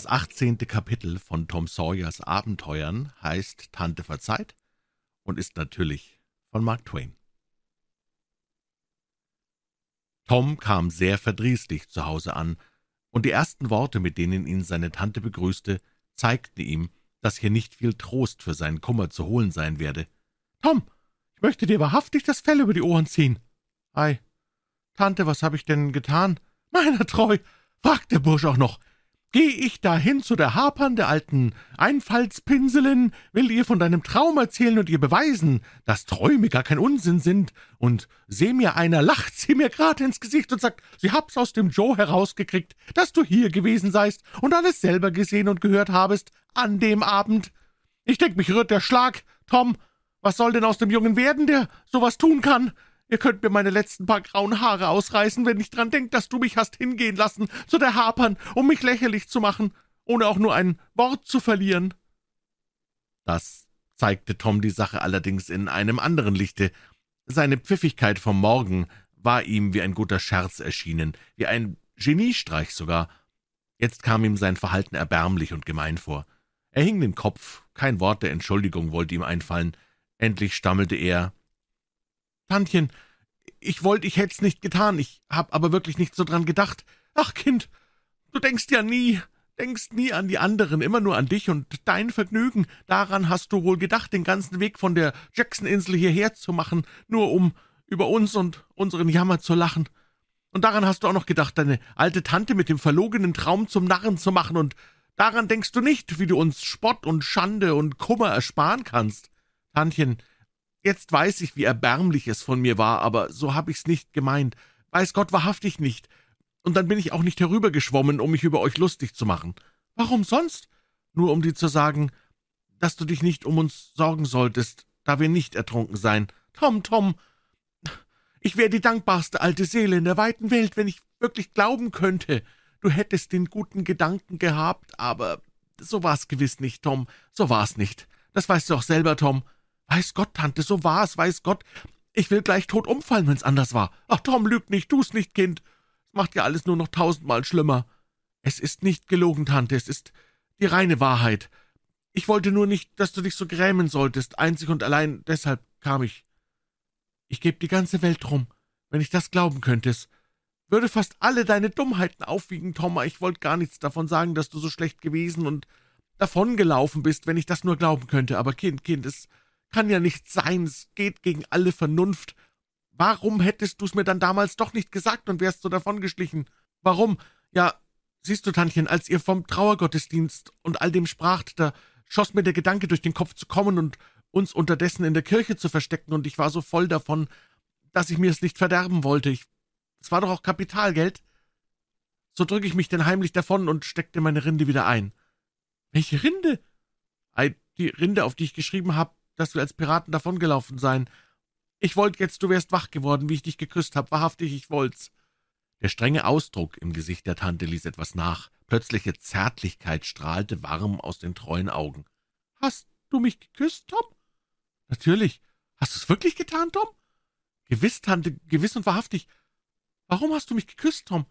Das achtzehnte Kapitel von Tom Sawyers Abenteuern heißt »Tante verzeiht« und ist natürlich von Mark Twain. Tom kam sehr verdrießlich zu Hause an, und die ersten Worte, mit denen ihn seine Tante begrüßte, zeigten ihm, dass hier nicht viel Trost für seinen Kummer zu holen sein werde. »Tom, ich möchte dir wahrhaftig das Fell über die Ohren ziehen.« »Ei, Tante, was habe ich denn getan?« »Meiner treu«, fragt der Bursch auch noch, Geh ich dahin zu der Hapern, der alten Einfallspinselin, will ihr von deinem Traum erzählen und ihr beweisen, dass Träume gar kein Unsinn sind, und seh mir einer, lacht sie mir grad ins Gesicht und sagt, sie hab's aus dem Joe herausgekriegt, dass du hier gewesen seist und alles selber gesehen und gehört habest, an dem Abend. Ich denk, mich rührt der Schlag. Tom, was soll denn aus dem Jungen werden, der sowas tun kann? Ihr könnt mir meine letzten paar grauen Haare ausreißen, wenn ich dran denk, dass du mich hast hingehen lassen zu der Hapern, um mich lächerlich zu machen, ohne auch nur ein Wort zu verlieren.« Das zeigte Tom die Sache allerdings in einem anderen Lichte. Seine Pfiffigkeit vom Morgen war ihm wie ein guter Scherz erschienen, wie ein Geniestreich sogar. Jetzt kam ihm sein Verhalten erbärmlich und gemein vor. Er hing den Kopf, kein Wort der Entschuldigung wollte ihm einfallen. Endlich stammelte er, Tantchen, ich wollte, ich hätt's nicht getan, ich hab aber wirklich nicht so dran gedacht. Ach, Kind, du denkst ja nie, denkst nie an die anderen, immer nur an dich und dein Vergnügen. Daran hast du wohl gedacht, den ganzen Weg von der Jackson-Insel hierher zu machen, nur um über uns und unseren Jammer zu lachen. Und daran hast du auch noch gedacht, deine alte Tante mit dem verlogenen Traum zum Narren zu machen, und daran denkst du nicht, wie du uns Spott und Schande und Kummer ersparen kannst. Tantchen, Jetzt weiß ich, wie erbärmlich es von mir war, aber so hab ich's nicht gemeint. Weiß Gott wahrhaftig nicht. Und dann bin ich auch nicht herübergeschwommen, um mich über euch lustig zu machen. Warum sonst? Nur um dir zu sagen, dass du dich nicht um uns sorgen solltest, da wir nicht ertrunken seien. Tom, Tom, ich wäre die dankbarste alte Seele in der weiten Welt, wenn ich wirklich glauben könnte, du hättest den guten Gedanken gehabt, aber so war's gewiss nicht, Tom, so war's nicht. Das weißt du auch selber, Tom. Weiß Gott, Tante, so war's, weiß Gott. Ich will gleich tot umfallen, wenn's anders war. Ach, Tom, lüg nicht, tu's nicht, Kind. Es macht ja alles nur noch tausendmal schlimmer. Es ist nicht gelogen, Tante, es ist die reine Wahrheit. Ich wollte nur nicht, dass du dich so grämen solltest, einzig und allein deshalb kam ich. Ich geb die ganze Welt drum, wenn ich das glauben könntest. Würde fast alle deine Dummheiten aufwiegen, Tom, ich wollte gar nichts davon sagen, dass du so schlecht gewesen und davongelaufen bist, wenn ich das nur glauben könnte. Aber Kind, Kind, es kann ja nicht sein, es geht gegen alle Vernunft. Warum hättest du's mir dann damals doch nicht gesagt und wärst so davongeschlichen? Warum? Ja, siehst du, Tantchen, als ihr vom Trauergottesdienst und all dem spracht, da schoss mir der Gedanke durch den Kopf zu kommen und uns unterdessen in der Kirche zu verstecken, und ich war so voll davon, dass ich mir es nicht verderben wollte. Ich, es war doch auch Kapitalgeld. So drücke ich mich denn heimlich davon und steckte meine Rinde wieder ein. Welche Rinde? Ei, die Rinde, auf die ich geschrieben habe, dass wir als Piraten davongelaufen seien. Ich wollt jetzt, du wärst wach geworden, wie ich dich geküsst hab. Wahrhaftig, ich wollt's.« Der strenge Ausdruck im Gesicht der Tante ließ etwas nach. Plötzliche Zärtlichkeit strahlte warm aus den treuen Augen. »Hast du mich geküsst, Tom?« »Natürlich. Hast du's wirklich getan, Tom?« »Gewiss, Tante, gewiss und wahrhaftig. Warum hast du mich geküsst, Tom?«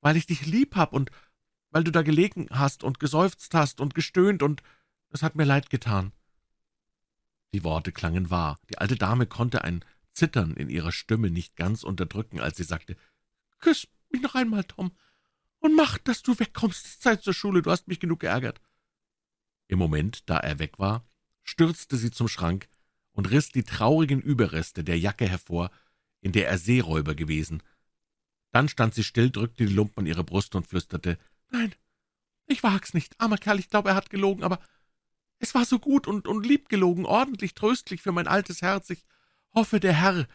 »Weil ich dich lieb hab und weil du da gelegen hast und geseufzt hast und gestöhnt und es hat mir leid getan.« Die Worte klangen wahr. Die alte Dame konnte ein Zittern in ihrer Stimme nicht ganz unterdrücken, als sie sagte, »Küss mich noch einmal, Tom, und mach, dass du wegkommst. Zeit zur Schule, du hast mich genug geärgert.« Im Moment, da er weg war, stürzte sie zum Schrank und riss die traurigen Überreste der Jacke hervor, in der er Seeräuber gewesen. Dann stand sie still, drückte die Lumpen an ihre Brust und flüsterte, »Nein, ich wag's nicht, armer Kerl, ich glaube, er hat gelogen, aber es war so gut und, und liebgelogen, ordentlich tröstlich für mein altes Herz. Ich hoffe, der Herr,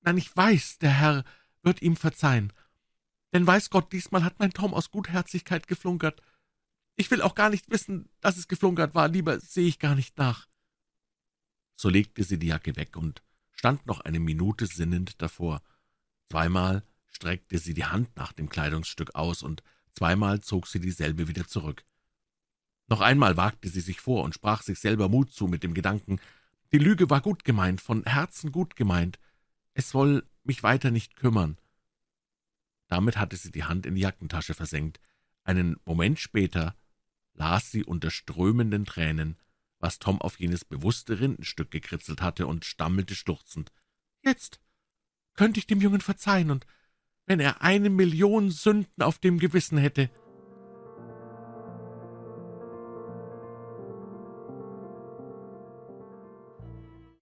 nein, ich weiß, der Herr wird ihm verzeihen. Denn weiß Gott, diesmal hat mein Tom aus Gutherzigkeit geflunkert. Ich will auch gar nicht wissen, dass es geflunkert war, lieber sehe ich gar nicht nach. So legte sie die Jacke weg und stand noch eine Minute sinnend davor. Zweimal streckte sie die Hand nach dem Kleidungsstück aus, und zweimal zog sie dieselbe wieder zurück. Noch einmal wagte sie sich vor und sprach sich selber Mut zu mit dem Gedanken, die Lüge war gut gemeint, von Herzen gut gemeint, es soll mich weiter nicht kümmern. Damit hatte sie die Hand in die Jackentasche versenkt. Einen Moment später las sie unter strömenden Tränen, was Tom auf jenes bewusste Rindenstück gekritzelt hatte, und stammelte schluchzend, »Jetzt könnte ich dem Jungen verzeihen, und wenn er eine Million Sünden auf dem Gewissen hätte,